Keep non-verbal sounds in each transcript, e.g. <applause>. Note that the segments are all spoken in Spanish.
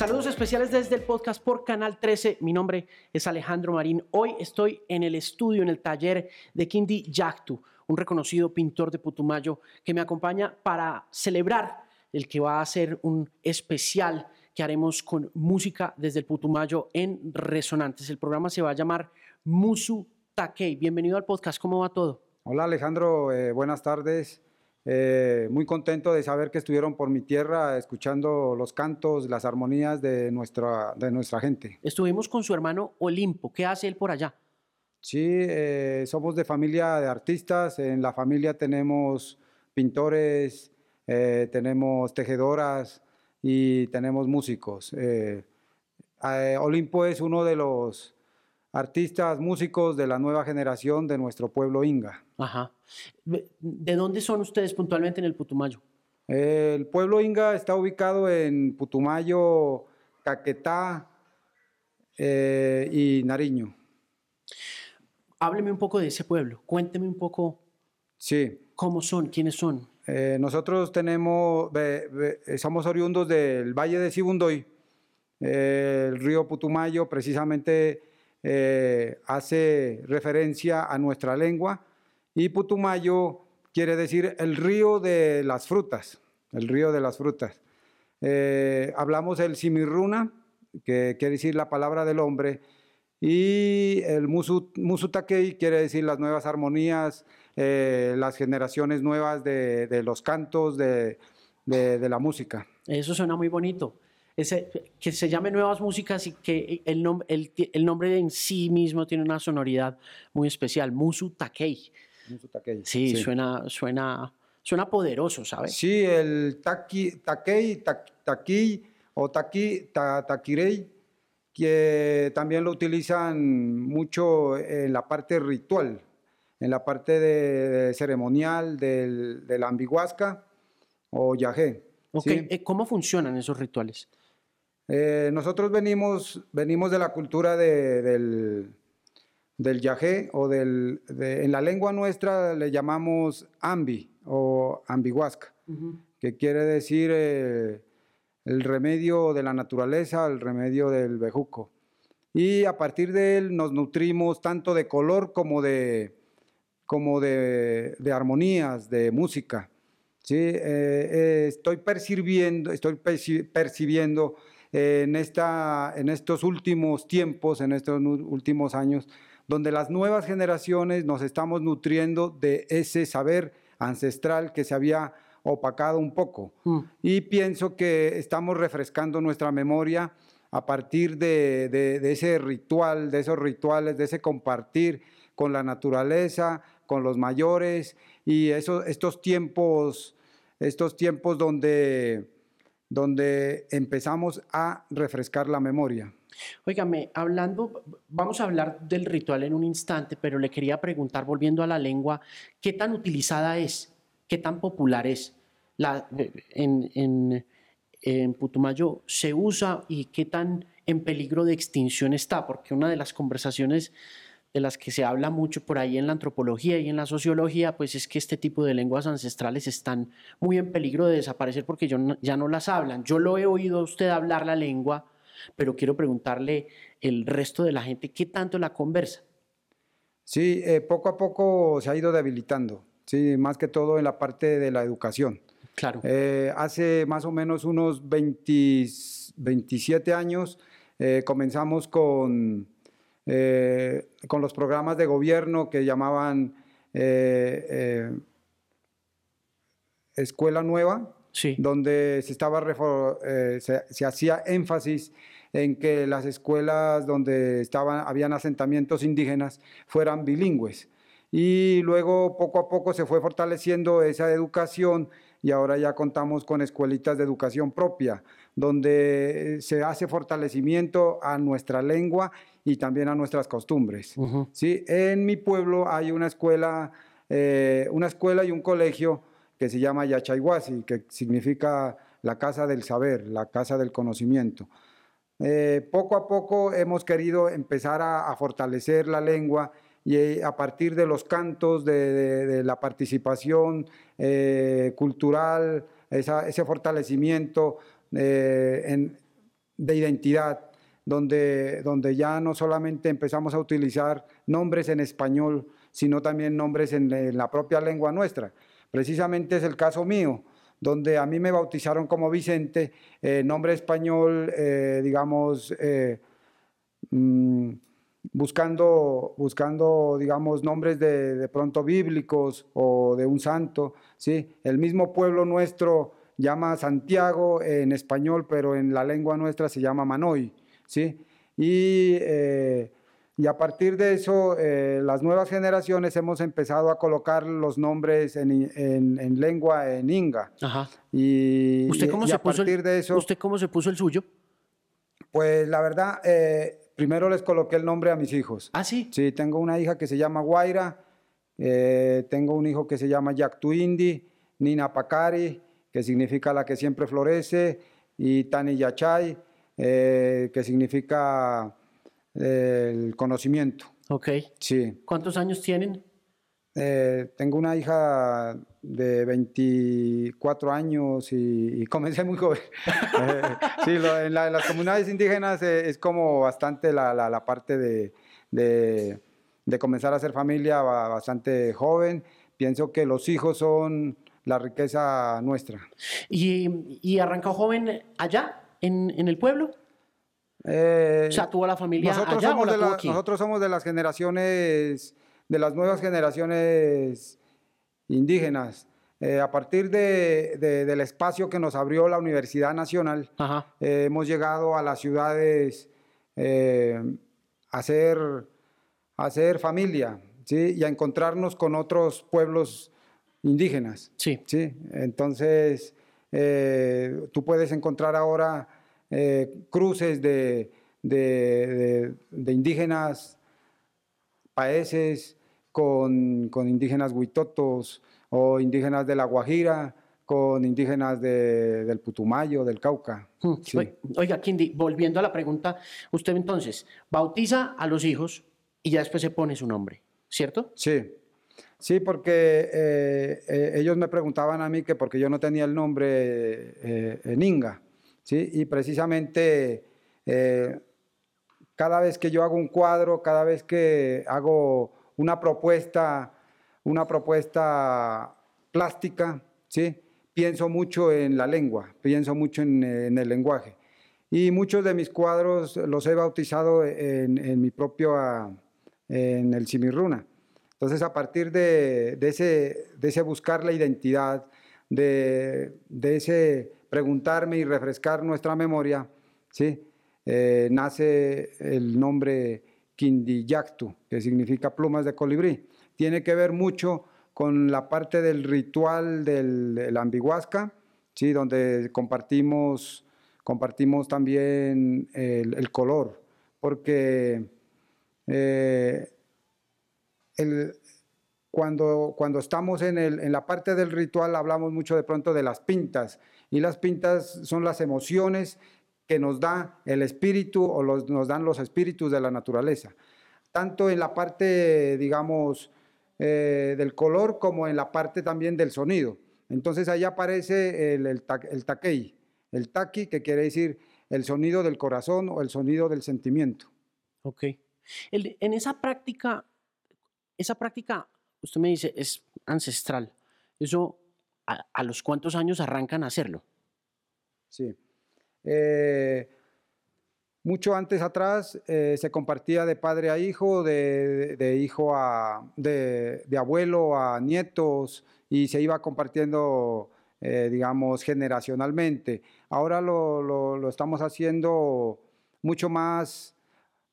Saludos especiales desde el podcast por Canal 13. Mi nombre es Alejandro Marín. Hoy estoy en el estudio, en el taller de Kindi Yactu, un reconocido pintor de Putumayo que me acompaña para celebrar el que va a ser un especial que haremos con música desde el Putumayo en Resonantes. El programa se va a llamar Musu Takei. Bienvenido al podcast. ¿Cómo va todo? Hola Alejandro, eh, buenas tardes. Eh, muy contento de saber que estuvieron por mi tierra escuchando los cantos, las armonías de nuestra, de nuestra gente. Estuvimos con su hermano Olimpo. ¿Qué hace él por allá? Sí, eh, somos de familia de artistas. En la familia tenemos pintores, eh, tenemos tejedoras y tenemos músicos. Olimpo es uno de los artistas, músicos de la nueva generación de nuestro pueblo Inga. Ajá. ¿De dónde son ustedes puntualmente en el Putumayo? El pueblo Inga está ubicado en Putumayo, Caquetá eh, y Nariño. Hábleme un poco de ese pueblo, cuénteme un poco sí. cómo son, quiénes son. Eh, nosotros tenemos, somos oriundos del Valle de Sibundoy, el río Putumayo, precisamente eh, hace referencia a nuestra lengua y Putumayo quiere decir el río de las frutas, el río de las frutas. Eh, hablamos el simirruna, que quiere decir la palabra del hombre, y el musu, musutakei quiere decir las nuevas armonías, eh, las generaciones nuevas de, los cantos, de, la música. Eso suena muy bonito que se llame Nuevas Músicas y que el, el, nombre en sí mismo tiene una sonoridad muy especial, Musu Sí, Suena, suena, suena poderoso, ¿sabes? Sí, el taki, Takei, Taki o Taki, Takirei, que también lo utilizan mucho en la parte ritual, en la parte de, ceremonial del, de la ambiguasca o yajé. Okay. Eh, ¿Cómo funcionan esos rituales? Eh, nosotros venimos, venimos de la cultura del, del yajé o del, en la lengua nuestra le llamamos ambi o ambiguasca, que quiere decir eh, el remedio de la naturaleza, el remedio del bejuco. Y a partir de él nos nutrimos tanto de color como de, como de, armonías, de música. ¿sí? Eh, estoy percibiendo, estoy percibiendo en, esta, en estos últimos tiempos, en estos últimos años, donde las nuevas generaciones nos estamos nutriendo de ese saber ancestral que se había opacado un poco. Mm. Y pienso que estamos refrescando nuestra memoria a partir de, de, ese ritual, de esos rituales, de ese compartir con la naturaleza, con los mayores y estos tiempos, estos tiempos donde donde empezamos a refrescar la memoria. Óigame, hablando, vamos a hablar del ritual en un instante, pero le quería preguntar, volviendo a la lengua, ¿qué tan utilizada es? ¿Qué tan popular es? La, en, en, en Putumayo se usa y qué tan en peligro de extinción está, porque una de las conversaciones de las que se habla mucho por ahí en la antropología y en la sociología, pues es que este tipo de lenguas ancestrales están muy en peligro de desaparecer porque ya no las hablan. Yo lo he oído a usted hablar la lengua, pero quiero preguntarle el resto de la gente, ¿qué tanto la conversa? Sí, eh, poco a poco se ha ido debilitando, sí, más que todo en la parte de la educación. Claro. Eh, hace más o menos unos 27 años eh, comenzamos con con los programas de gobierno que llamaban Escuela Nueva, donde se, estaba se, hacía énfasis en que las escuelas donde estaban, habían asentamientos indígenas fueran bilingües. Y luego poco a poco se fue fortaleciendo esa educación y ahora ya contamos con escuelitas de educación propia, donde se hace fortalecimiento a nuestra lengua y también a nuestras costumbres. ¿sí? En mi pueblo hay una escuela, eh, una escuela y un colegio que se llama Yachayhuasi, que significa la casa del saber, la casa del conocimiento. Eh, poco a poco hemos querido empezar a, fortalecer la lengua y eh, a partir de los cantos, de, la participación cultural, ese fortalecimiento en, de identidad, donde, donde ya no solamente empezamos a utilizar nombres en español, sino también nombres en la propia lengua nuestra. Precisamente es el caso mío donde a mí me bautizaron como Vicente, eh, nombre español, eh, digamos, eh, mm, buscando, buscando, digamos, nombres de, de, pronto bíblicos o de un santo, ¿sí? El mismo pueblo nuestro llama Santiago en español, pero en la lengua nuestra se llama Manoy, ¿sí? Y y a partir de eso, eh, las nuevas generaciones hemos empezado a colocar los nombres en, en, lengua en inga. Ajá. Y, ¿Usted cómo, y se a puso partir el, de eso, ¿Usted cómo se puso el suyo? pues la verdad, eh, primero les coloqué el nombre a mis hijos. Ah, sí. Sí, tengo una hija que se llama Guaira, eh, tengo un hijo que se llama Yaktuindi, Nina Pakari, que significa la que siempre florece, y Tani Yachay, que significa el conocimiento. Ok. Sí. ¿Cuántos años tienen? Eh, tengo una hija de 24 años y, y comencé muy joven. <laughs> Eh, sí, lo, en, la, en, las comunidades indígenas eh, es como bastante la, la, la parte de, de, de, comenzar a hacer familia bastante joven. Pienso que los hijos son la riqueza nuestra. ¿Y, y arrancó joven allá, en, en el pueblo? Eh, o sea, tuvo la familia nosotros allá somos o la de la, aquí? Nosotros somos de las generaciones, de las nuevas generaciones indígenas. Eh, a partir de, de, del espacio que nos abrió la Universidad Nacional, eh, hemos llegado a las ciudades eh, a, hacer familia ¿sí? y a encontrarnos con otros pueblos indígenas. Sí. ¿sí? Entonces, tú puedes encontrar ahora eh, cruces de, de, de, indígenas paeses con, con, indígenas huitotos o indígenas de la Guajira con indígenas de, del Putumayo, del Cauca. Sí. Oiga, Kindi, volviendo a la pregunta, usted entonces bautiza a los hijos y ya después se pone su nombre, ¿cierto? Sí. Sí, porque eh, eh, ellos me preguntaban a mí que porque yo no tenía el nombre eh, en Inga. ¿Sí? Y precisamente eh, cada vez que yo hago un cuadro, cada vez que hago una propuesta, una propuesta plástica, ¿sí? pienso mucho en la lengua, pienso mucho en, el lenguaje. Y muchos de mis cuadros los he bautizado en, mi propio, en el Cimirruna. Entonces, a partir de, de, ese, de ese buscar la identidad, de, de ese preguntarme y refrescar nuestra memoria, ¿sí? Eh, nace el nombre Quindiyactu, que significa plumas de colibrí. Tiene que ver mucho con la parte del ritual del, del ambiguasca, ¿sí? donde compartimos, compartimos también el, el color, porque eh, el, cuando, cuando estamos en, el, en, la parte del ritual hablamos mucho de pronto de las pintas y las pintas son las emociones que nos da el espíritu o los, nos dan los espíritus de la naturaleza, tanto en la parte, digamos, eh, del color como en la parte también del sonido. Entonces ahí aparece el, el, el taquei, el taqui, que quiere decir el sonido del corazón o el sonido del sentimiento. Ok. El, en esa práctica, esa práctica usted me dice, es ancestral. ¿Eso a, los cuántos años arrancan a hacerlo? Sí. Eh, mucho antes atrás eh, se compartía de padre a hijo, de, de hijo a, de, de, abuelo a nietos y se iba compartiendo, eh, digamos, generacionalmente. Ahora lo, lo, lo estamos haciendo mucho más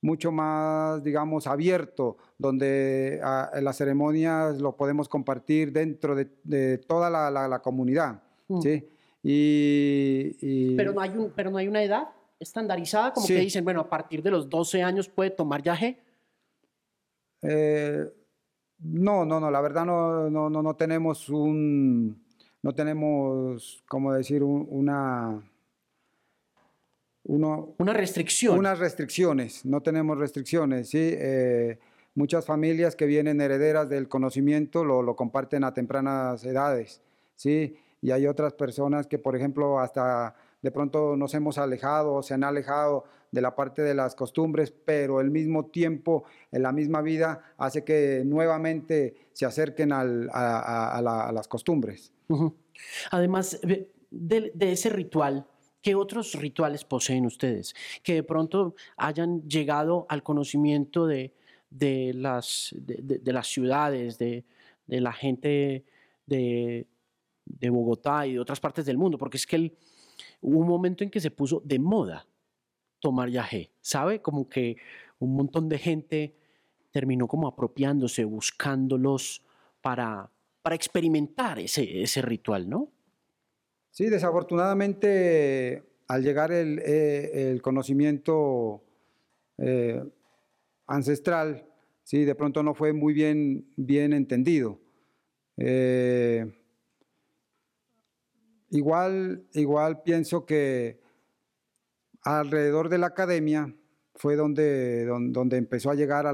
mucho más, digamos, abierto, donde a, las ceremonias lo podemos compartir dentro de, de toda la, la, la comunidad, mm. ¿sí? Y, y, Pero, no hay un, pero no hay una edad estandarizada, como sí. que dicen, bueno, a partir de los 12 años puede tomar yaje. Eh, no, no, no, la verdad no, no, no, no tenemos un, no tenemos, ¿cómo decir, un, una uno, una restricción. Unas restricciones, no tenemos restricciones, ¿sí? Eh, muchas familias que vienen herederas del conocimiento lo, lo, comparten a tempranas edades, ¿sí? Y hay otras personas que, por ejemplo, hasta de pronto nos hemos alejado, se han alejado de la parte de las costumbres, pero al mismo tiempo, en la misma vida, hace que nuevamente se acerquen a, las costumbres. Además de, ese ritual, ¿qué otros rituales poseen ustedes? Que de pronto hayan llegado al conocimiento de, las, de, las ciudades, de, la gente de, Bogotá y de otras partes del mundo, porque es que hubo un momento en que se puso de moda tomar yagé, ¿sabe? Como que un montón de gente terminó como apropiándose, buscándolos para, para experimentar ese, ese ritual, ¿no? Sí, desafortunadamente al llegar el, eh, conocimiento eh, ancestral, sí, de pronto no fue muy bien, bien entendido. Eh, igual, igual pienso que alrededor de la academia fue donde, donde, empezó a llegar a,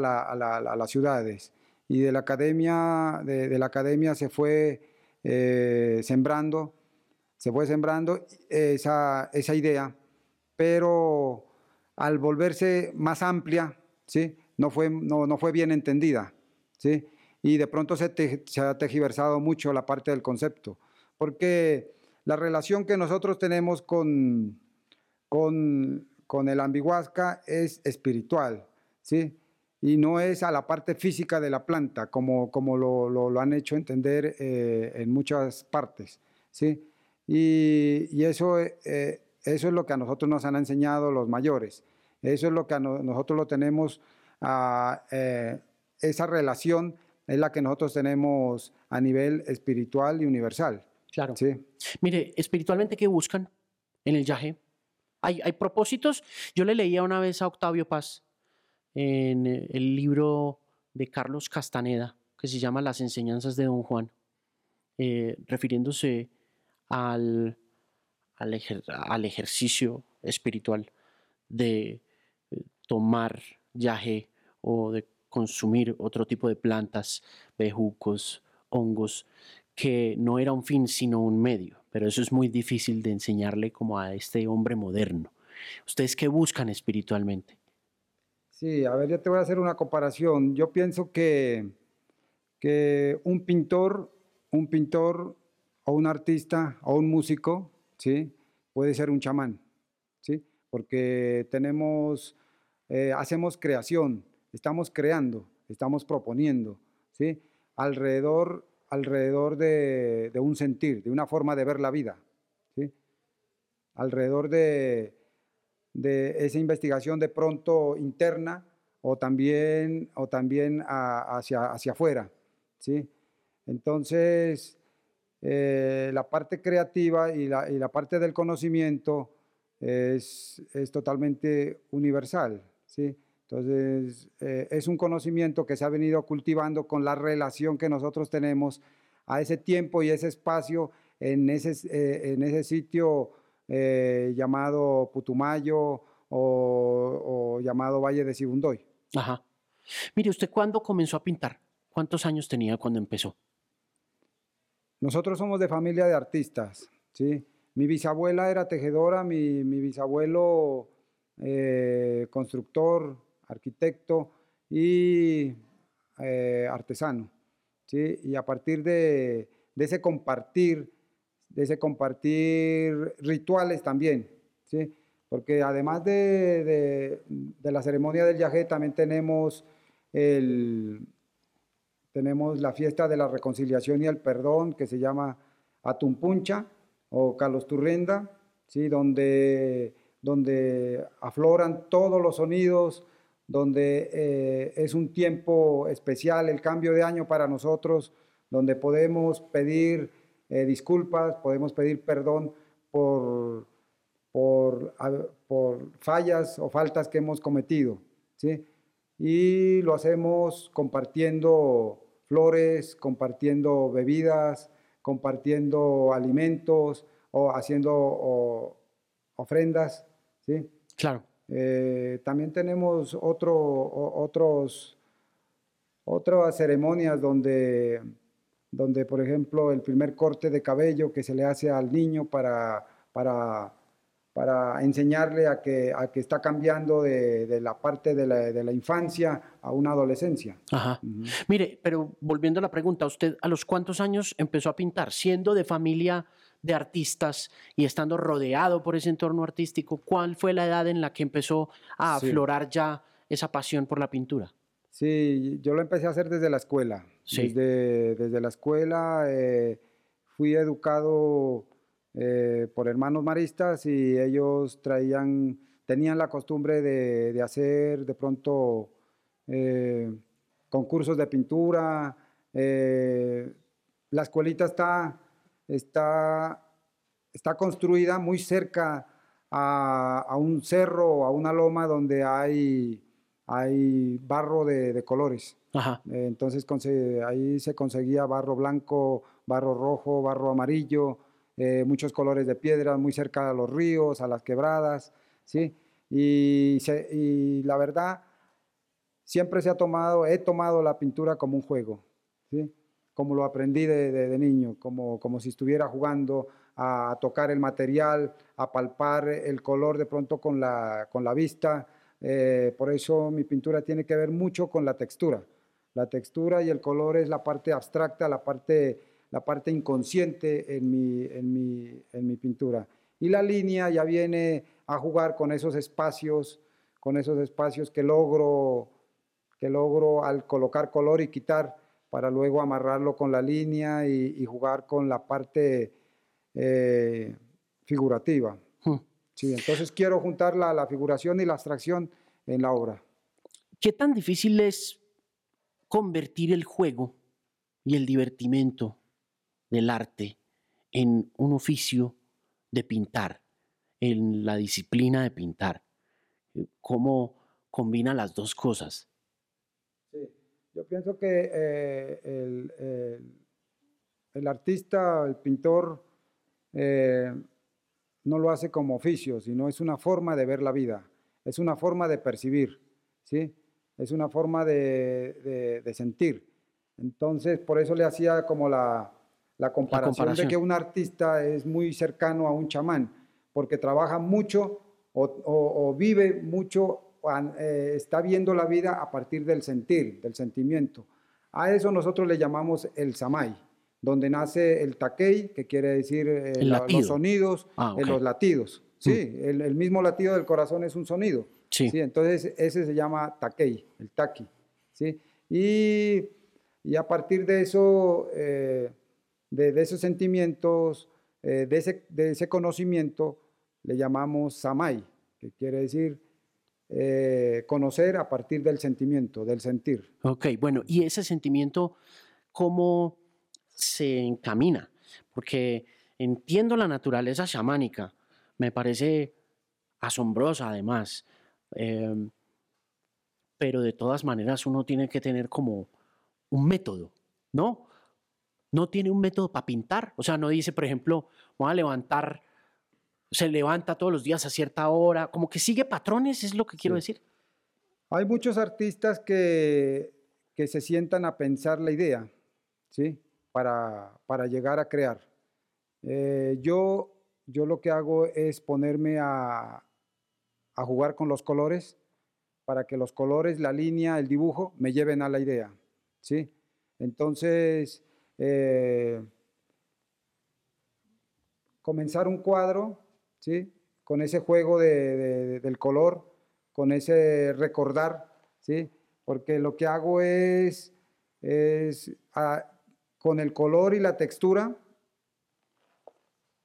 las ciudades. Y de la academia, de, la academia se fue sembrando, se fue sembrando esa, idea, pero al volverse más amplia, ¿sí? no, fue, no, no fue bien entendida. ¿sí? Y de pronto se, se ha tejiversado mucho la parte del concepto, porque la relación que nosotros tenemos con, con, con el ambiguasca es espiritual, ¿sí? Y no es a la parte física de la planta, como, como lo, lo, han hecho entender eh, en muchas partes, ¿sí? Y, y eso, eh, eso es lo que a nosotros nos han enseñado los mayores. Eso es lo que a nosotros lo tenemos, a, eh, esa relación es la que nosotros tenemos a nivel espiritual y universal. Claro. Sí. Mire, espiritualmente, ¿qué buscan en el yaje? Hay, propósitos. Yo le leía una vez a Octavio Paz en eh, el libro de Carlos Castaneda, que se llama Las enseñanzas de Don Juan, eh, refiriéndose al, al, ejercicio espiritual de eh, tomar yaje o de consumir otro tipo de plantas, bejucos, hongos, que no era un fin sino un medio pero eso es muy difícil de enseñarle como a este hombre moderno. ¿Ustedes qué buscan espiritualmente? Sí, a ver, ya te voy a hacer una comparación. Yo pienso que, que un pintor, un pintor o un artista o un músico, ¿sí? Puede ser un chamán, ¿sí? Porque tenemos, eh, hacemos creación, estamos creando, estamos proponiendo, ¿sí? Alrededor alrededor de, un sentir, de una forma de ver la vida, ¿sí? alrededor de, esa investigación de pronto interna o también, o también hacia, hacia afuera. ¿sí? Entonces, eh, la parte creativa y la, y la, parte del conocimiento es, es totalmente universal. ¿sí? Entonces, eh, es un conocimiento que se ha venido cultivando con la relación que nosotros tenemos a ese tiempo y ese espacio en ese, eh, en ese sitio llamado Putumayo o, llamado Valle de Sibundoy. Ajá. Mire, ¿usted cuándo comenzó a pintar? ¿Cuántos años tenía cuando empezó? Nosotros somos de familia de artistas, ¿sí? Mi bisabuela era tejedora, mi, mi bisabuelo constructor, arquitecto y eh, artesano. ¿sí? Y a partir de, ese compartir, de ese compartir rituales también, ¿sí? porque además de, la ceremonia del yajé también tenemos, el, tenemos la fiesta de la reconciliación y el perdón que se llama Atumpuncha o Calosturrenda, ¿sí? donde, donde afloran todos los sonidos, donde eh, es un tiempo especial, el cambio de año para nosotros, donde podemos pedir eh, disculpas, podemos pedir perdón por, por, por, fallas o faltas que hemos cometido. ¿sí? Y lo hacemos compartiendo flores, compartiendo bebidas, compartiendo alimentos o haciendo ofrendas. ¿sí? Claro. Eh, también tenemos otro, otros, otras ceremonias donde, donde, por ejemplo, el primer corte de cabello que se le hace al niño para, para, para enseñarle a que, a que está cambiando de, de la parte de la, de la, infancia a una adolescencia. Ajá. Uh -huh. Mire, pero volviendo a la pregunta, ¿usted a los cuántos años empezó a pintar? Siendo de familia de artistas y estando rodeado por ese entorno artístico, ¿cuál fue la edad en la que empezó a sí. aflorar ya esa pasión por la pintura? Sí, yo lo empecé a hacer desde la escuela. Sí. Desde, desde la escuela eh, fui educado eh, por hermanos maristas y ellos traían, tenían la costumbre de, de hacer de pronto eh, concursos de pintura. Eh, la escuelita está, está, está construida muy cerca a, a, un cerro o a una loma donde hay, hay barro de, de colores. Ajá. entonces ahí se conseguía barro blanco, barro rojo, barro amarillo eh, muchos colores de piedra, muy cerca a los ríos, a las quebradas, ¿sí? Y, la verdad, siempre se ha tomado, he tomado la pintura como un juego, ¿sí? Como lo aprendí de, de, de niño, como, como si estuviera jugando a tocar el material, a palpar el color de pronto con la, con la vista. Eh, por eso mi pintura tiene que ver mucho con la textura. La textura y el color es la parte abstracta, la parte la parte inconsciente en mi, en, mi, en mi pintura. Y la línea ya viene a jugar con esos espacios, con esos espacios que logro, que logro al colocar color y quitar para luego amarrarlo con la línea y, y jugar con la parte eh, figurativa. Hmm. Sí, entonces quiero juntar la, la figuración y la abstracción en la obra. ¿Qué tan difícil es convertir el juego y el divertimento del arte en un oficio de pintar, en la disciplina de pintar. ¿Cómo combina las dos cosas? Sí, yo pienso que eh, el, el, artista, el pintor, eh, no lo hace como oficio, sino es una forma de ver la vida, es una forma de percibir, ¿sí? es una forma de, de sentir. Entonces, por eso le hacía como la, la comparación, la comparación, de que un artista es muy cercano a un chamán, porque trabaja mucho o, o, o vive mucho, eh, está viendo la vida a partir del sentir, del sentimiento. A eso nosotros le llamamos el samay, donde nace el taquei, que quiere decir eh, la, los sonidos, ah, okay. eh, los latidos. Sí, mm. el, el, mismo latido del corazón es un sonido. Sí. ¿sí? Entonces ese se llama taquei, el taqui. ¿sí? Y, y a partir de eso eh, de, esos sentimientos, eh, de, ese, conocimiento, le llamamos samay, que quiere decir eh, conocer a partir del sentimiento, del sentir. Ok, bueno, y ese sentimiento, ¿cómo se encamina? Porque entiendo la naturaleza chamánica, me parece asombrosa además, eh, pero de todas maneras uno tiene que tener como un método, ¿no? No tiene un método para pintar. O sea, no dice, por ejemplo, voy a levantar, se levanta todos los días a cierta hora, como que sigue patrones, es lo que quiero sí. decir. Hay muchos artistas que, que, se sientan a pensar la idea, ¿sí? Para, para llegar a crear. Eh, yo, yo lo que hago es ponerme a, a jugar con los colores para que los colores, la línea, el dibujo me lleven a la idea, ¿sí? Entonces, eh, comenzar un cuadro, ¿sí? Con ese juego de, de, del color, con ese recordar, ¿sí? Porque lo que hago es, es con el color y la textura,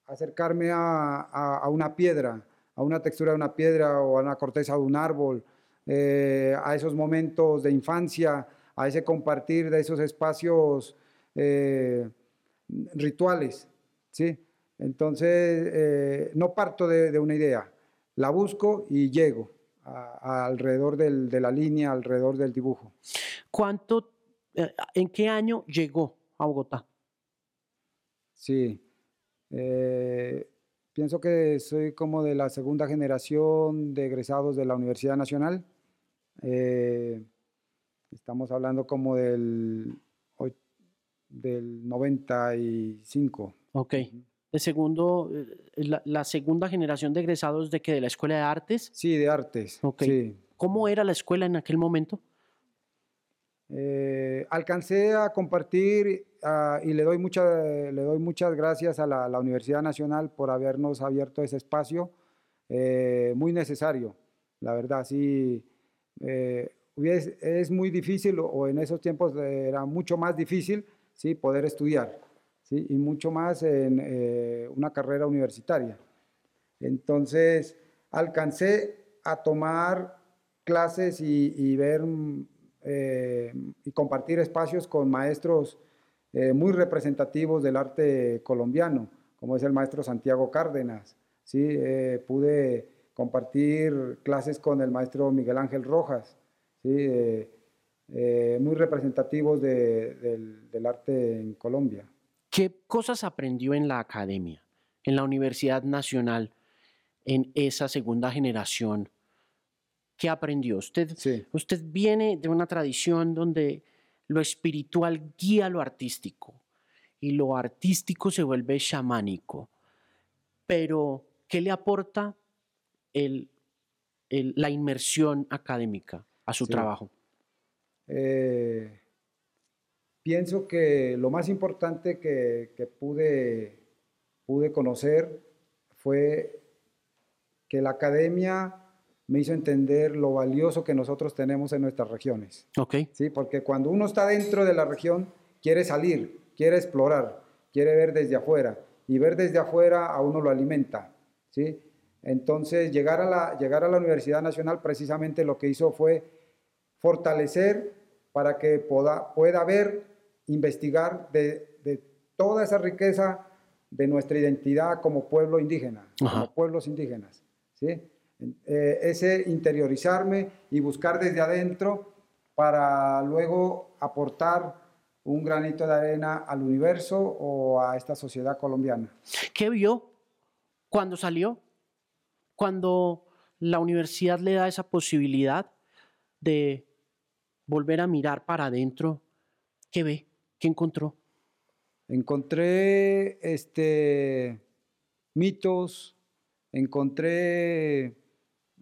acercarme a, a, a, una piedra, a una textura de una piedra o a una corteza de un árbol, eh, a esos momentos de infancia, a ese compartir de esos espacios eh, rituales, ¿sí? Entonces, eh, no parto de, de, una idea, la busco y llego a, a alrededor del, de la línea, alrededor del dibujo. ¿Cuánto, eh, en qué año llegó a Bogotá? Sí, eh, pienso que soy como de la segunda generación de egresados de la Universidad Nacional. Eh, estamos hablando como del del 95. Ok, De segundo, eh, la, la segunda generación de egresados de que de la Escuela de Artes. Sí, de artes. Ok. Sí. ¿Cómo era la escuela en aquel momento? Eh, alcancé a compartir ah, y le doy, mucha- le doy muchas gracias a la, la Universidad Nacional por habernos abierto ese espacio, eh, muy necesario, la verdad, sí. eh, hubies- es muy difícil, o en esos tiempos eh, era mucho más difícil, ¿sí? poder estudiar, ¿sí? y mucho más en eh, una carrera universitaria. Entonces, alcancé a tomar clases y, y ver eh, y compartir espacios con maestros eh, muy representativos del arte colombiano, como es el maestro Santiago Cárdenas. ¿sí? Pude compartir clases con el maestro Miguel Ángel Rojas, ¿sí? Eh, muy representativos de- del, del arte en Colombia. ¿Qué cosas aprendió en la academia, en la Universidad Nacional, en esa segunda generación? ¿Qué aprendió? Usted, Sí. usted viene de una tradición donde lo espiritual guía lo artístico y lo artístico se vuelve chamánico. Pero, ¿qué le aporta el- el- la inmersión académica a su Sí. trabajo? Eh, pienso que lo más importante que, que pude, pude conocer fue que la academia me hizo entender lo valioso que nosotros tenemos en nuestras regiones. Ok. ¿sí? Porque cuando uno está dentro de la región, quiere salir, quiere explorar, quiere ver desde afuera. Y ver desde afuera a uno lo alimenta. ¿sí? Entonces, llegar a, la, llegar a la Universidad Nacional precisamente lo que hizo fue fortalecer para que poda- pueda ver, investigar de, de toda esa riqueza de nuestra identidad como pueblo indígena, Ajá. como pueblos indígenas. ¿sí? Eh, ese interiorizarme y buscar desde adentro para luego aportar un granito de arena al universo o a esta sociedad colombiana. ¿Qué vio cuando salió? Cuando la universidad le da esa posibilidad de volver a mirar para adentro, ¿qué ve? ¿Qué encontró? Encontré este, mitos, encontré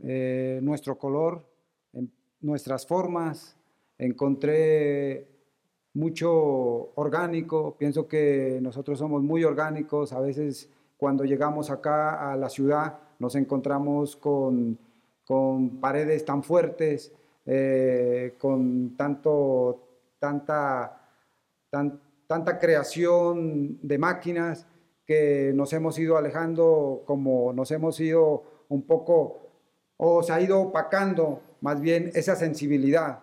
eh, nuestro color, en- nuestras formas, encontré mucho orgánico, pienso que nosotros somos muy orgánicos, a veces cuando llegamos acá a la ciudad nos encontramos con, con paredes tan fuertes, eh, con tanto, tanta, tan- tanta creación de máquinas que nos hemos ido alejando, como nos hemos ido un poco, o se ha ido opacando más bien esa sensibilidad,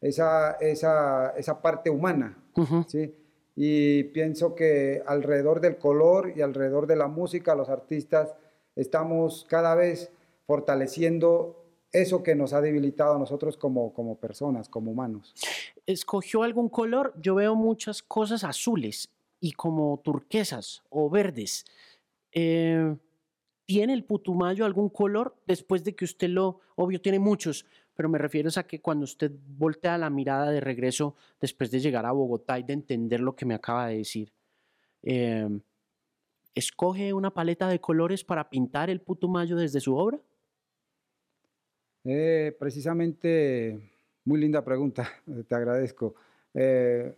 esa, esa, esa parte humana. ¿sí? Y pienso que alrededor del color y alrededor de la música, los artistas estamos cada vez fortaleciendo eso que nos ha debilitado a nosotros como, como personas, como humanos. ¿Escogió algún color? Yo veo muchas cosas azules y como turquesas o verdes. Eh, ¿Tiene el putumayo algún color después de que usted lo, obvio tiene muchos, pero me refiero a que cuando usted voltea la mirada de regreso después de llegar a Bogotá y de entender lo que me acaba de decir, eh, ¿escoge una paleta de colores para pintar el putumayo desde su obra? Eh, precisamente, muy linda pregunta, <laughs> te agradezco. Eh,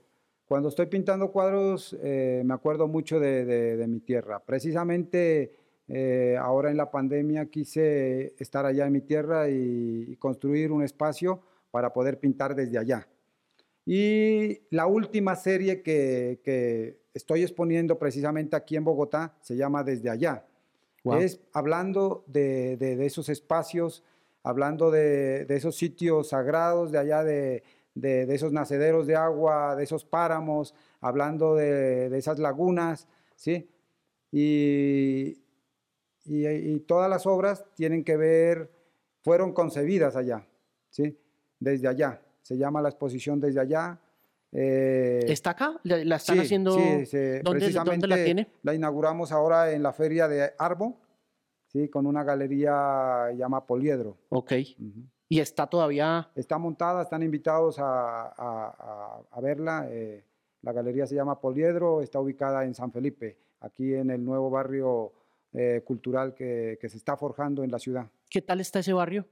cuando estoy pintando cuadros, eh, me acuerdo mucho de, de- de mi tierra. Precisamente eh, ahora en la pandemia quise estar allá en mi tierra y, y construir un espacio para poder pintar desde allá. Y la última serie que, que estoy exponiendo precisamente aquí en Bogotá se llama Desde allá. Guau. Es hablando de, de- de esos espacios, hablando de, de esos sitios sagrados de allá, de, de- de esos nacederos de agua, de esos páramos, hablando de, de esas lagunas, ¿sí? Y, y- y todas las obras tienen que ver, fueron concebidas allá, ¿sí? Desde allá. Se llama la exposición desde allá. Eh, ¿Está acá? ¿La, la están sí, haciendo? sí, ¿Dónde, ¿Dónde la tiene? La inauguramos ahora en la feria de Arbo, ¿sí? con una galería llama Poliedro. Ok. ¿Y está todavía? Está montada, están invitados a, a- a- a verla. eh, La galería se llama Poliedro, está ubicada en San Felipe, aquí en el nuevo barrio eh, cultural que, que se está forjando en la ciudad. ¿Qué tal está ese barrio?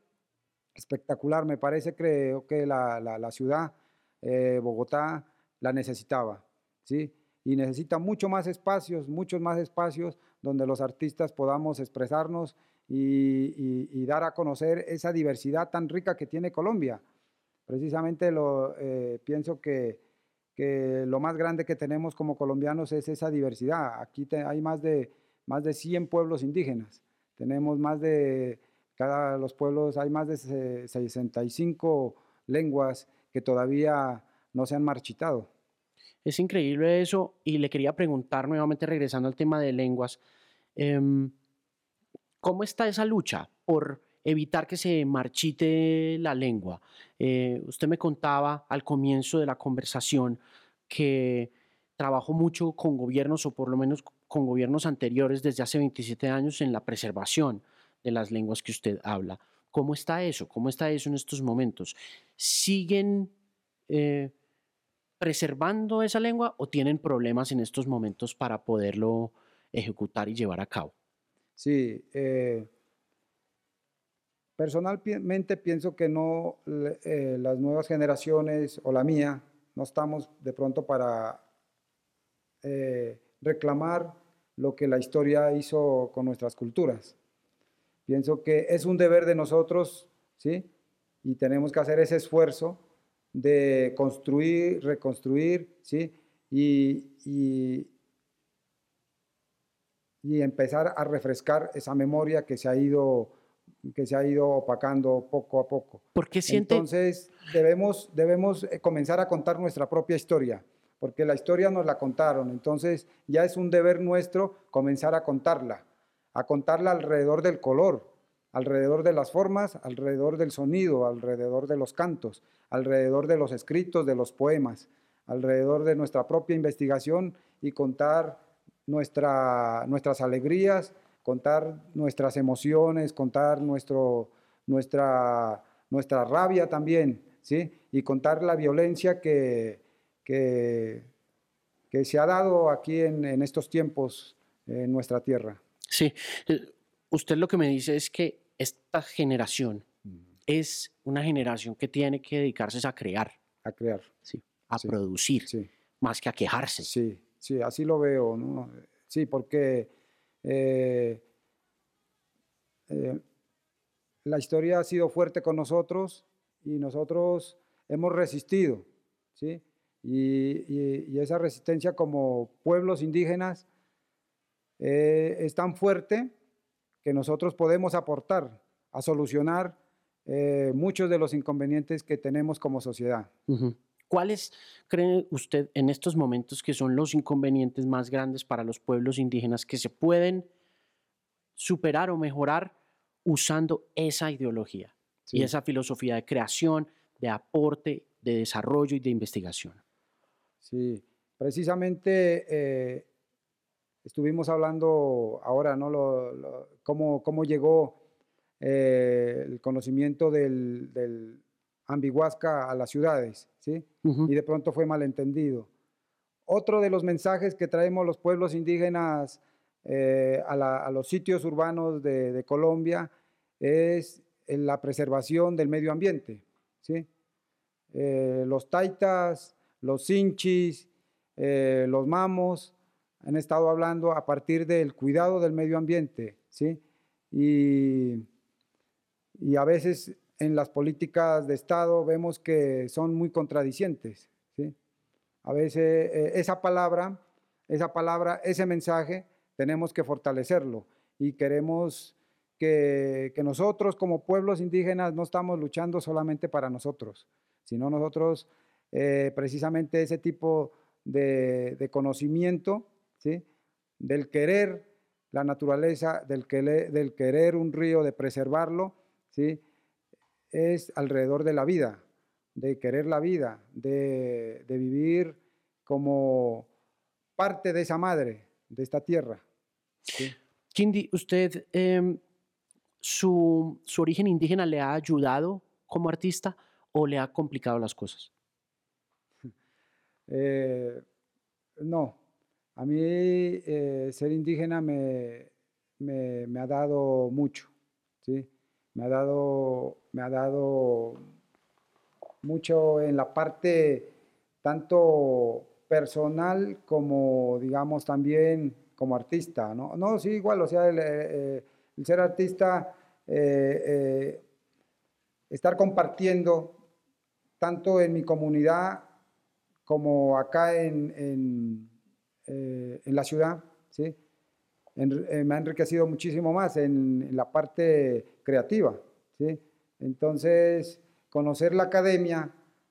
espectacular. Me parece, creo que la, la, la ciudad, eh, Bogotá, la necesitaba, ¿sí? Y necesita mucho más espacios, muchos más espacios donde los artistas podamos expresarnos y, dar a conocer esa diversidad tan rica que tiene Colombia. Precisamente lo, eh, pienso que, que, lo más grande que tenemos como colombianos es esa diversidad. Aquí hay más de, más de 100 pueblos indígenas, tenemos más de cada los pueblos hay más de 65 lenguas que todavía no se han marchitado. Es increíble eso y le quería preguntar nuevamente regresando al tema de lenguas, eh, ¿cómo está esa lucha por evitar que se marchite la lengua? Eh, usted me contaba al comienzo de la conversación que trabajó mucho con gobiernos o por lo menos con gobiernos anteriores desde hace 27 años en la preservación de las lenguas que usted habla. ¿Cómo está eso? ¿Cómo está eso en estos momentos? ¿Siguen eh, preservando esa lengua o tienen problemas en estos momentos para poderlo ejecutar y llevar a cabo? Sí, eh, personalmente pienso que no, eh, las nuevas generaciones o la mía, no estamos de pronto para eh, reclamar lo que la historia hizo con nuestras culturas. Pienso que es un deber de nosotros, ¿sí? Y tenemos que hacer ese esfuerzo de construir, reconstruir, ¿sí? Y, y, y, empezar a refrescar esa memoria que se ha ido que se ha ido opacando poco a poco. ¿Por qué siente? Entonces debemos, debemos eh, comenzar a contar nuestra propia historia, porque la historia nos la contaron, entonces ya es un deber nuestro comenzar a contarla a contarla alrededor del color, alrededor de las formas, alrededor del sonido, alrededor de los cantos, alrededor de los escritos, de los poemas, alrededor de nuestra propia investigación y contar nuestra, nuestras alegrías, contar nuestras emociones, contar nuestro, nuestra, nuestra rabia también, ¿sí? Y contar la violencia que, que, se ha dado aquí en, en estos tiempos en nuestra tierra. Sí, eh, usted lo que me dice es que esta generación es una generación que tiene que dedicarse a crear. A crear. Sí, a sí, producir, sí. más que a quejarse. Sí, sí, así lo veo, ¿no? Sí, porque eh, eh, la historia ha sido fuerte con nosotros y nosotros hemos resistido, ¿sí? Y, y, y esa resistencia como pueblos indígenas eh, es tan fuerte que nosotros podemos aportar a solucionar eh, muchos de los inconvenientes que tenemos como sociedad. Uh -huh. ¿Cuáles cree usted en estos momentos que son los inconvenientes más grandes para los pueblos indígenas que se pueden superar o mejorar usando esa ideología sí. y esa filosofía de creación, de aporte, de desarrollo y de investigación? Sí, precisamente eh, estuvimos hablando ahora, ¿no? Lo, lo, cómo, cómo, llegó eh, el conocimiento del, del, ambiguasca a las ciudades, ¿sí? Uh -huh. Y de pronto fue malentendido. Otro de los mensajes que traemos los pueblos indígenas eh, a, la, a, los sitios urbanos de, de Colombia es la preservación del medio ambiente, ¿sí? Eh, los taitas, los sinchis, eh, los mamos, han estado hablando a partir del cuidado del medio ambiente, ¿sí? Y, a veces en las políticas de Estado vemos que son muy contradicientes, ¿sí? A veces eh, esa palabra, esa palabra, ese mensaje, tenemos que fortalecerlo y queremos que, nosotros como pueblos indígenas no estamos luchando solamente para nosotros, sino nosotros eh, precisamente ese tipo de conocimiento ¿sí? del querer la naturaleza, del, que, del querer un río, de preservarlo, ¿sí? es alrededor de la vida, de querer la vida, de, de vivir como parte de esa madre, de esta tierra. ¿sí? Kindi, ¿usted eh, su, su origen indígena le ha ayudado como artista o le ha complicado las cosas? <laughs> Eh, no, a mí eh, ser indígena me, me, ha dado mucho, ¿sí? Me ha dado, me ha dado mucho en la parte tanto personal como, digamos, también como artista, ¿no? No, sí, igual, o sea, el, eh, ser artista, eh, estar compartiendo tanto en mi comunidad como acá en, en la ciudad, ¿sí? me ha enriquecido muchísimo más en, en la parte creativa, ¿sí? Entonces, conocer la academia,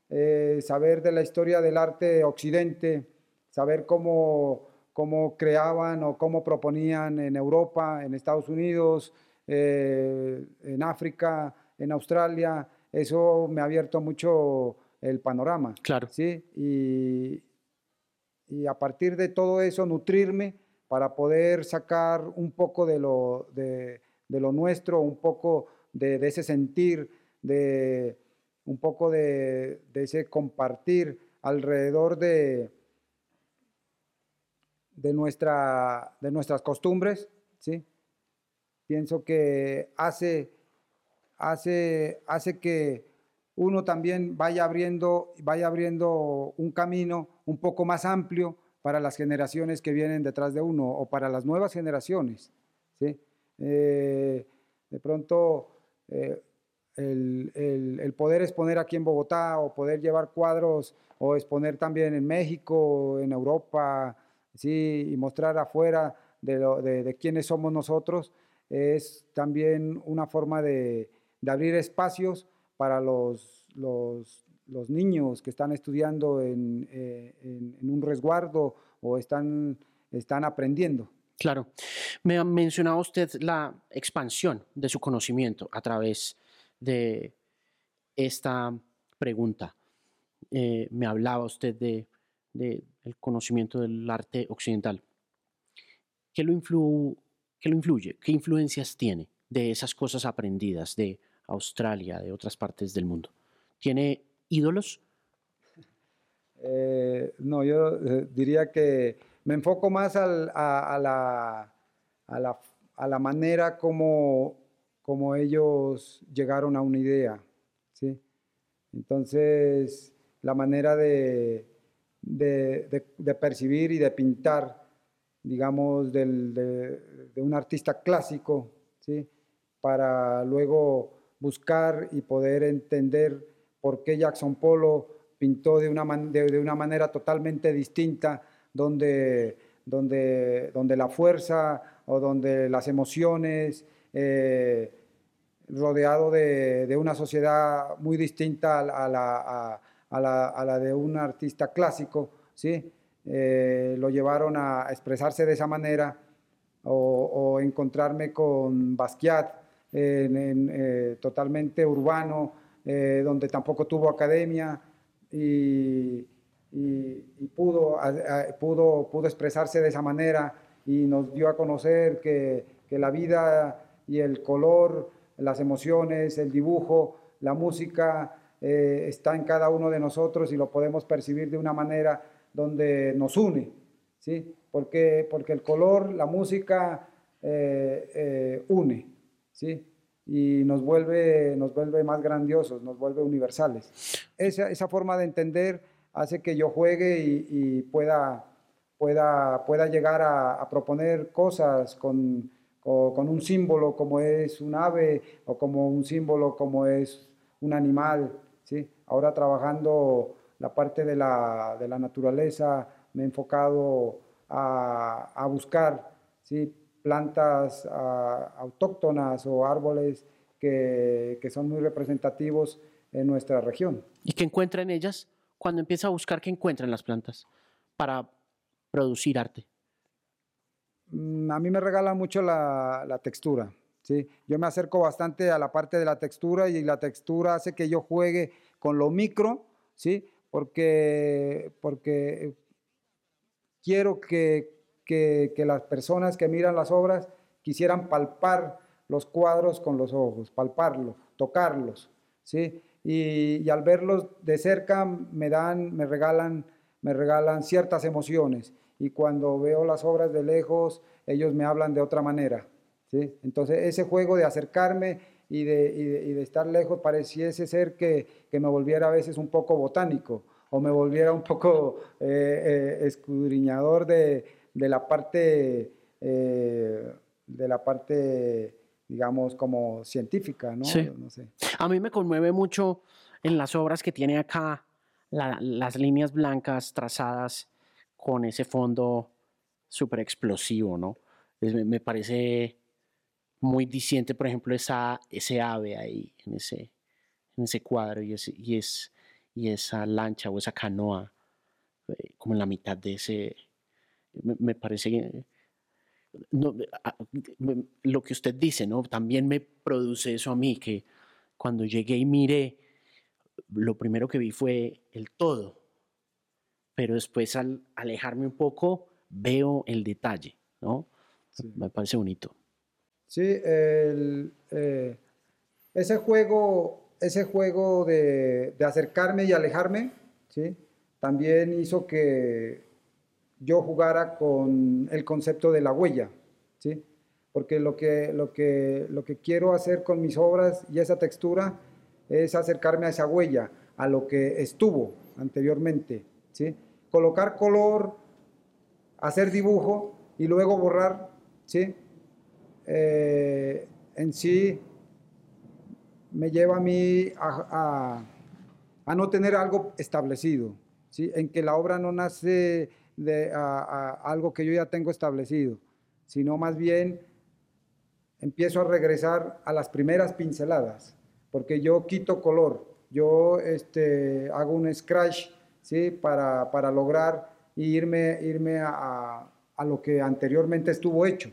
eh, saber de la historia del arte occidente, saber cómo, cómo creaban o cómo proponían en Europa, en Estados Unidos, eh, en África, en Australia, eso me ha abierto mucho el panorama. Claro. ¿sí? Y, y a partir de todo eso, nutrirme para poder sacar un poco de lo, de, de lo nuestro, un poco de, de ese sentir, de, un poco de, ese compartir alrededor de, de, nuestra, de nuestras costumbres, ¿sí? Pienso que hace, hace, hace que uno también vaya abriendo, vaya abriendo un camino un poco más amplio para las generaciones que vienen detrás de uno o para las nuevas generaciones. ¿sí? Eh, de pronto, eh, el, poder exponer aquí en Bogotá o poder llevar cuadros o exponer también en México, en Europa, ¿sí? y mostrar afuera de, lo, de, quiénes somos nosotros, es también una forma de, abrir espacios para los, los, niños que están estudiando eh, en, en, un resguardo o están, están aprendiendo. Claro. Me ha mencionado usted la expansión de su conocimiento a través de esta pregunta. Eh, me hablaba usted de, el conocimiento del arte occidental. ¿Qué lo, ¿Qué lo influye? ¿Qué influencias tiene de esas cosas aprendidas de Australia, de otras partes del mundo? ¿Tiene ídolos? Eh, no, yo eh, diría que me enfoco más a, la, a, la, a, la, manera como como ellos llegaron a una idea. ¿sí? Entonces, la manera de, percibir y de pintar, digamos, de, un artista clásico, ¿sí? para luego buscar y poder entender por qué Jackson Polo pintó de una, de, una manera totalmente distinta, donde, donde, donde la fuerza o donde las emociones eh, rodeado de, una sociedad muy distinta a la, a, la, de un artista clásico, ¿sí? Eh, lo llevaron a expresarse de esa manera o, encontrarme con Basquiat, en, eh, totalmente urbano, eh, donde tampoco tuvo academia y, pudo, pudo, pudo expresarse de esa manera y nos dio a conocer que, que la vida y el color las emociones, el dibujo, la música eh, está en cada uno de nosotros y lo podemos percibir de una manera donde nos une, ¿sí? Porque, porque el color, la música eh, une, ¿sí? Y nos vuelve, nos vuelve más grandiosos, nos vuelve universales. Esa, esa forma de entender hace que yo juegue y, pueda, pueda, pueda llegar a proponer cosas con, con un símbolo como es un ave o como un símbolo como es un animal. ¿sí? Ahora trabajando la parte de la, de la naturaleza, me he enfocado a, a buscar ¿sí? Plantas autóctonas o árboles que, que, son muy representativos en nuestra región. ¿Y qué encuentra en ellas cuando empieza a buscar qué encuentra en las plantas para producir arte? Mm, a mí me regala mucho la, textura. ¿sí? Yo me acerco bastante a la parte de la textura y la textura hace que yo juegue con lo micro, ¿sí? porque, porque quiero que, las personas que miran las obras quisieran palpar los cuadros con los ojos, palparlos, tocarlos. ¿sí? Y, al verlos de cerca me dan, me regalan me regalan ciertas emociones y cuando veo las obras de lejos, ellos me hablan de otra manera. ¿sí? Entonces, ese juego de acercarme y de, estar lejos pareciese ser que, que, me volviera a veces un poco botánico o me volviera un poco eh, eh, escudriñador de, de, la parte, eh, de la parte, digamos, como científica, ¿no? no sé. A mí me conmueve mucho en las obras que tiene acá las líneas blancas trazadas con ese fondo súper explosivo, ¿no? me parece muy diciente, por ejemplo, esa, ese ave ahí en ese, en ese cuadro y, y, es, y esa lancha o esa canoa eh, como en la mitad de ese, me, parece, no, lo que usted dice, ¿no? También me produce eso a mí, que cuando llegué y miré, lo primero que vi fue el todo, pero después al alejarme un poco veo el detalle, ¿no? Me parece bonito. Sí, el, eh, ese juego, ese juego de, de, acercarme y alejarme, ¿sí? también hizo que yo jugara con el concepto de la huella, ¿sí? porque lo que, lo, que, lo que quiero hacer con mis obras y esa textura es acercarme a esa huella, a lo que estuvo anteriormente, ¿sí? colocar color, hacer dibujo y luego borrar, ¿sí? Eh, en sí me lleva a mí a, no tener algo establecido, ¿sí? en que la obra no nace de algo que yo ya tengo establecido, sino más bien empiezo a regresar a las primeras pinceladas, porque yo quito color, yo este, hago un scratch ¿sí? para, para lograr irme, irme a, a lo que anteriormente estuvo hecho.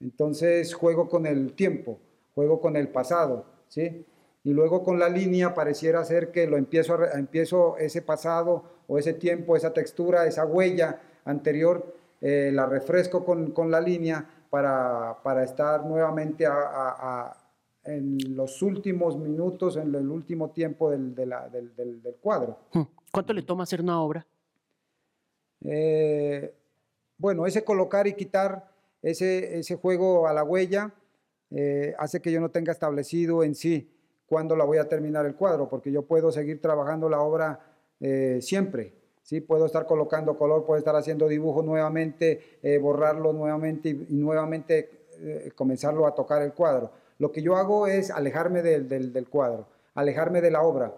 Entonces juego con el tiempo, juego con el pasado, ¿sí? Y luego con la línea pareciera ser que lo empiezo, a, empiezo ese pasado o ese tiempo, esa textura, esa huella anterior, eh, la refresco con, con, la línea para, para estar nuevamente a, en los últimos minutos, en el último tiempo del, del, del, del cuadro. Hmm. ¿Cuánto le toma hacer una obra? Eh, bueno, ese colocar y quitar ese, ese juego a la huella eh, hace que yo no tenga establecido en sí cuándo la voy a terminar el cuadro, porque yo puedo seguir trabajando la obra eh, siempre. ¿sí? Puedo estar colocando color, puedo estar haciendo dibujo nuevamente, eh, borrarlo nuevamente y, nuevamente comenzarlo a tocar el cuadro. Lo que yo hago es alejarme del, del, del cuadro, alejarme de la obra.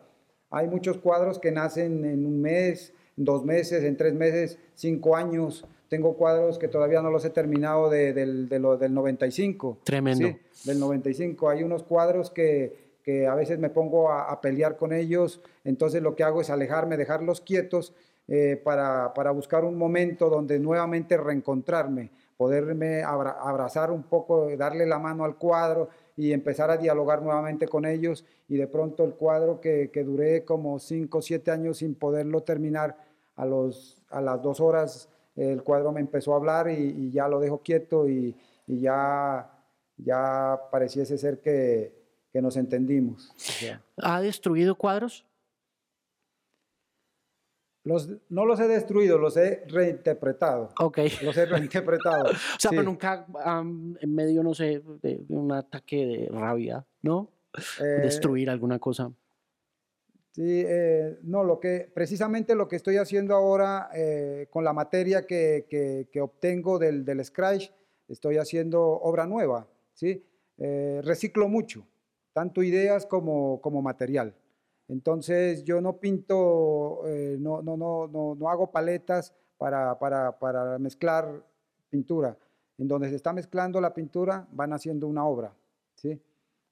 Hay muchos cuadros que nacen en un mes, dos meses, en tres meses, cinco años, tengo cuadros que todavía no los he terminado de lo, del 95. Tremendo. Sí, del 95. Hay unos cuadros que, que a veces me pongo a, pelear con ellos, entonces lo que hago es alejarme, dejarlos quietos eh, para, para, buscar un momento donde nuevamente reencontrarme, poderme abrazar un poco, darle la mano al cuadro y empezar a dialogar nuevamente con ellos. Y de pronto el cuadro que, que duré como 5 o 7 años sin poderlo terminar a, los, a las dos horas el cuadro me empezó a hablar y, ya lo dejo quieto y, ya, ya pareciese ser que, nos entendimos. ¿Ha destruido cuadros? Los, no los he destruido, los he reinterpretado. Ok. Los he reinterpretado. <laughs> o sea, pero nunca en medio, no sé, de, un ataque de rabia, ¿no? Eh, Destruir alguna cosa. Sí, eh, no, lo que, precisamente lo que estoy haciendo ahora eh, con la materia que, que, obtengo del, del, Scratch, estoy haciendo obra nueva, ¿sí? Reciclo mucho, tanto ideas como, como material. Entonces yo no pinto, no, no, no, no, no hago paletas para, para, para mezclar pintura. En donde se está mezclando la pintura, van haciendo una obra, ¿sí?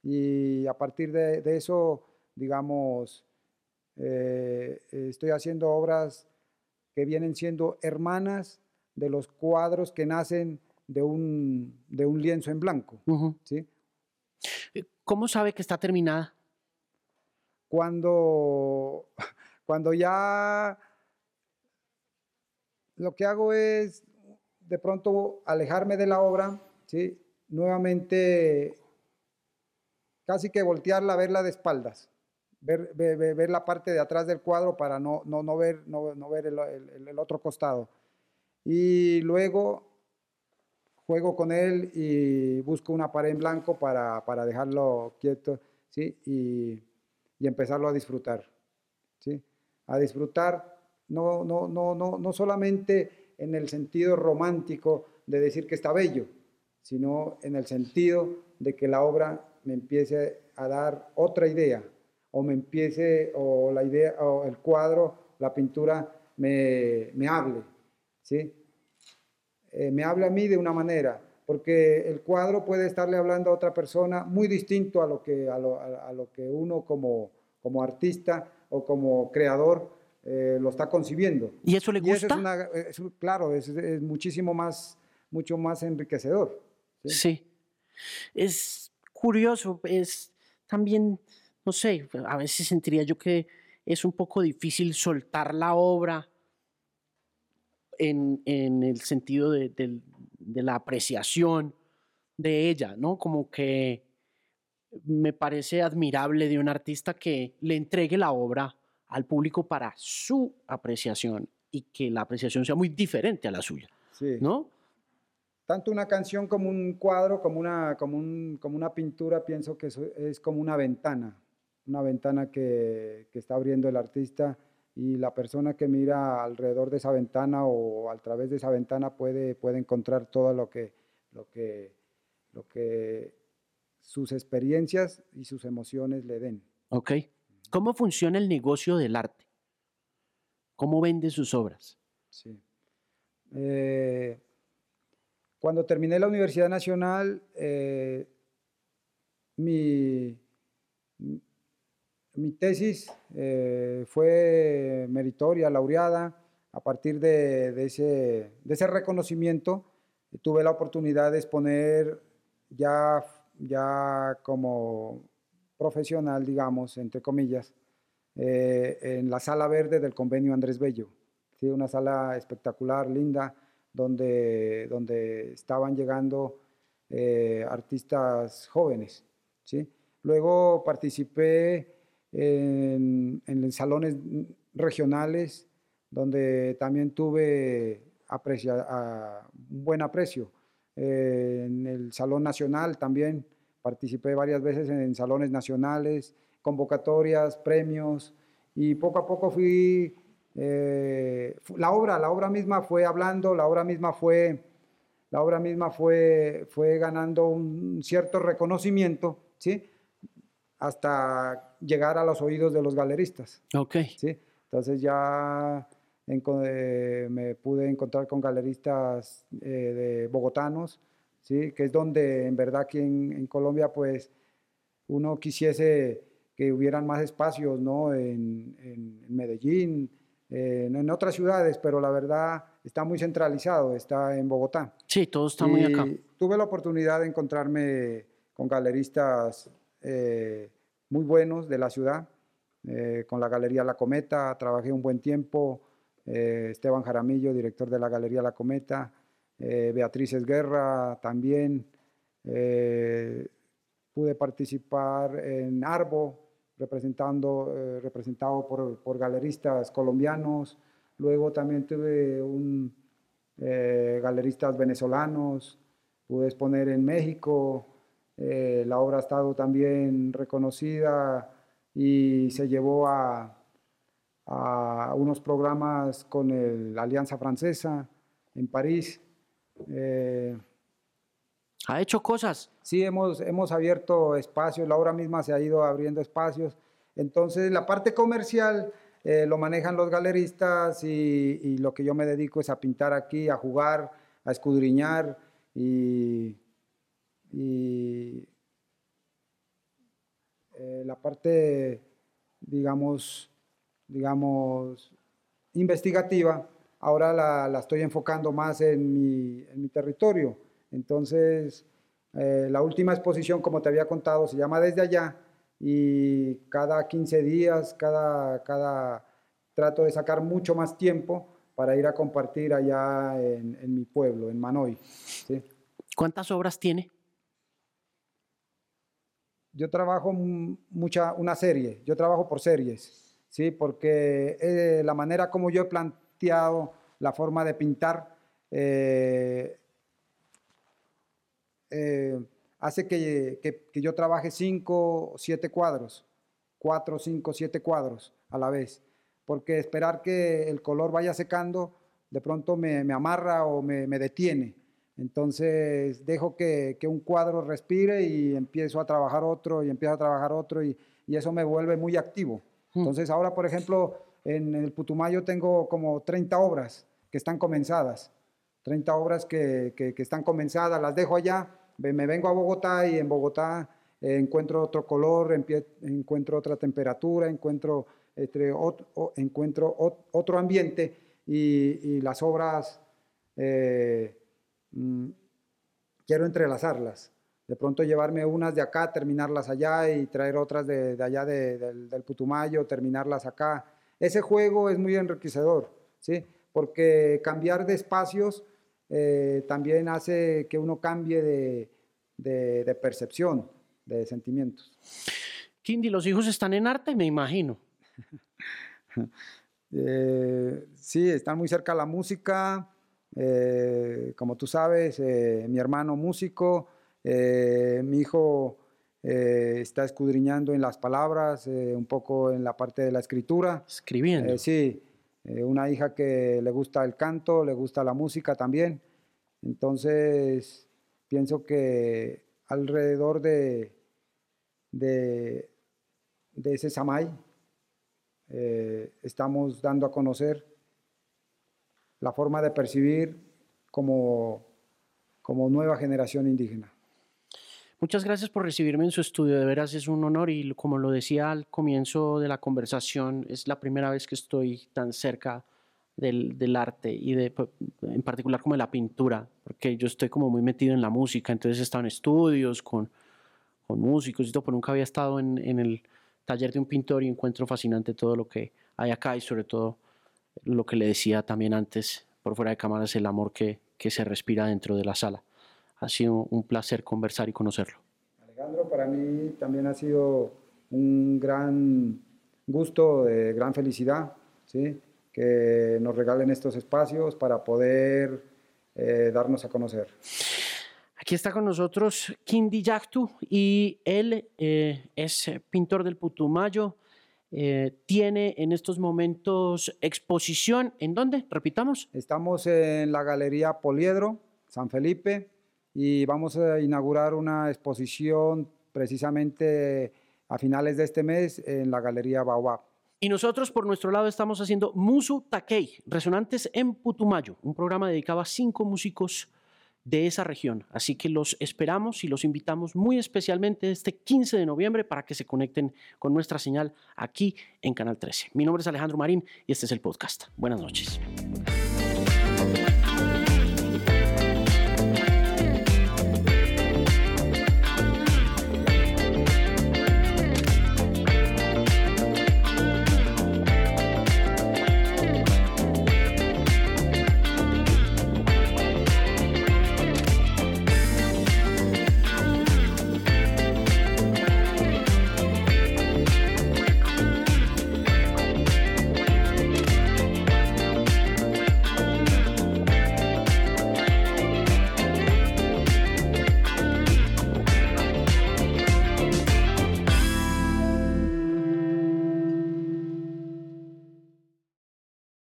Y a partir de, de eso, digamos, eh, estoy haciendo obras que vienen siendo hermanas de los cuadros que nacen de un, de un lienzo en blanco. ¿sí? ¿Cómo sabe que está terminada? Cuando, cuando ya lo que hago es de pronto alejarme de la obra, ¿sí? nuevamente casi que voltearla verla de espaldas ver, ver, la parte de atrás del cuadro para no, no, no ver, no, no ver el, otro costado. Y luego juego con él y busco una pared en blanco para, para dejarlo quieto ¿sí? y, y, empezarlo a disfrutar. ¿sí? A disfrutar no, no, no, no, no solamente en el sentido romántico de decir que está bello, sino en el sentido de que la obra me empiece a dar otra idea, o me empiece, o la idea, o el cuadro, la pintura me, me hable, ¿sí? Eh, me hable a mí de una manera, porque el cuadro puede estarle hablando a otra persona muy distinto a lo que, a lo, a, lo que uno como, como artista o como creador eh, lo está concibiendo. ¿Y eso le gusta? claro, es, es, muchísimo más, mucho más enriquecedor. ¿sí? Es curioso, es también no sé, a veces sentiría yo que es un poco difícil soltar la obra en, el sentido de, la apreciación de ella, ¿no? Como que me parece admirable de un artista que le entregue la obra al público para su apreciación y que la apreciación sea muy diferente a la suya, ¿no? Tanto una canción como un cuadro, como una, como, como una pintura, pienso que es como una ventana una ventana que, está abriendo el artista y la persona que mira alrededor de esa ventana o a través de esa ventana puede, puede encontrar todo lo que, lo, que, lo que sus experiencias y sus emociones le den. Ok. ¿Cómo funciona el negocio del arte? ¿Cómo vende sus obras? Sí. Eh, cuando terminé la Universidad Nacional, eh, mi, mi tesis eh, fue meritoria, laureada. A partir de, ese, de, ese, reconocimiento, tuve la oportunidad de exponer ya, ya como profesional, digamos, entre comillas, eh, en la sala verde del convenio Andrés Bello. ¿sí? Una sala espectacular, linda, donde, donde estaban llegando eh, artistas jóvenes. ¿sí? Luego participé en, en salones regionales, donde también tuve aprecia, un buen aprecio. Eh, en el Salón Nacional también participé varias veces en salones nacionales, convocatorias, premios, y poco a poco fui, eh, la obra, la obra misma fue hablando, la obra misma fue, la obra misma fue, fue ganando un cierto reconocimiento, ¿sí? Hasta llegar a los oídos de los galeristas. Ok. ¿sí? Entonces ya eh, me pude encontrar con galeristas eh, de bogotanos, ¿sí? que es donde en verdad aquí en, Colombia pues uno quisiese que hubieran más espacios, ¿no? En, Medellín, en otras ciudades, pero la verdad está muy centralizado, está en Bogotá. Sí, todo está muy acá. Tuve la oportunidad de encontrarme con galeristas eh, muy buenos de la ciudad. Eh, con la Galería La Cometa trabajé un buen tiempo. Eh, Esteban Jaramillo, director de la Galería La Cometa. Beatriz Esguerra también. pude participar en Arbo, representando, representado por, por, galeristas colombianos. Luego también tuve un, galeristas venezolanos. Pude exponer en México, eh, la obra ha estado también reconocida y se llevó a, unos programas con la Alianza Francesa en París. Eh, ¿Ha hecho cosas? Sí, hemos, hemos abierto espacios, la obra misma se ha ido abriendo espacios. Entonces, la parte comercial eh, lo manejan los galeristas y, y, lo que yo me dedico es a pintar aquí, a jugar, a escudriñar y y eh, la parte, digamos, digamos, investigativa, ahora la, estoy enfocando más en mi, en mi territorio. Entonces, eh, la última exposición, como te había contado, se llama Desde Allá y cada 15 días, cada, cada trato de sacar mucho más tiempo para ir a compartir allá en, en mi pueblo, en Manoy. ¿Cuántas obras tiene? Yo trabajo mucha, una serie, yo trabajo por series, ¿sí? porque eh, la manera como yo he planteado la forma de pintar eh, eh, hace que, que, yo trabaje cinco o siete cuadros, cuatro, cinco, siete cuadros a la vez, porque esperar que el color vaya secando de pronto me, me amarra o me, me detiene. Entonces dejo que, un cuadro respire y empiezo a trabajar otro y empiezo a trabajar otro y, eso me vuelve muy activo. Entonces ahora, por ejemplo, en el Putumayo tengo como 30 obras que están comenzadas, 30 obras que, están comenzadas, las dejo allá, me vengo a Bogotá y en Bogotá eh, encuentro otro color, encuentro otra temperatura, encuentro, este, otro, encuentro otro ambiente y, las obras... Eh, Mm, quiero entrelazarlas. De pronto llevarme unas de acá, terminarlas allá y traer otras de, allá del, Putumayo, terminarlas acá. Ese juego es muy enriquecedor, ¿sí? porque cambiar de espacios eh, también hace que uno cambie de, percepción, de sentimientos. Kindy, los hijos están en arte, me imagino. <laughs> Eh, sí, están muy cerca de la música, eh, como tú sabes, eh, mi hermano músico, eh, mi hijo está escudriñando en las palabras, un poco en la parte de la escritura. Escribiendo. sí, una hija que le gusta el canto, le gusta la música también. Entonces, pienso que alrededor de, de, de ese Samay estamos dando a conocer la forma de percibir como, como nueva generación indígena. Muchas gracias por recibirme en su estudio, de veras es un honor y como lo decía al comienzo de la conversación, es la primera vez que estoy tan cerca del, del, arte y de, en particular como de la pintura, porque yo estoy como muy metido en la música, entonces he estado en estudios con, con músicos y todo, pero nunca había estado en, en el taller de un pintor y encuentro fascinante todo lo que hay acá y sobre todo lo que le decía también antes por fuera de cámaras, el amor que, que se respira dentro de la sala. Ha sido un placer conversar y conocerlo. Alejandro, para mí también ha sido un gran gusto, de gran felicidad, ¿sí? que nos regalen estos espacios para poder eh, darnos a conocer. Aquí está con nosotros Kindi Yaktu y él eh, es pintor del Putumayo, eh, tiene en estos momentos exposición. ¿En dónde? Repitamos. Estamos en la Galería Poliedro, San Felipe, y vamos a inaugurar una exposición precisamente a finales de este mes en la Galería Baobab. Y nosotros por nuestro lado estamos haciendo Musu Takei, Resonantes en Putumayo, un programa dedicado a cinco músicos de esa región. Así que los esperamos y los invitamos muy especialmente este 15 de noviembre para que se conecten con nuestra señal aquí en Canal 13. Mi nombre es Alejandro Marín y este es el podcast. Buenas noches.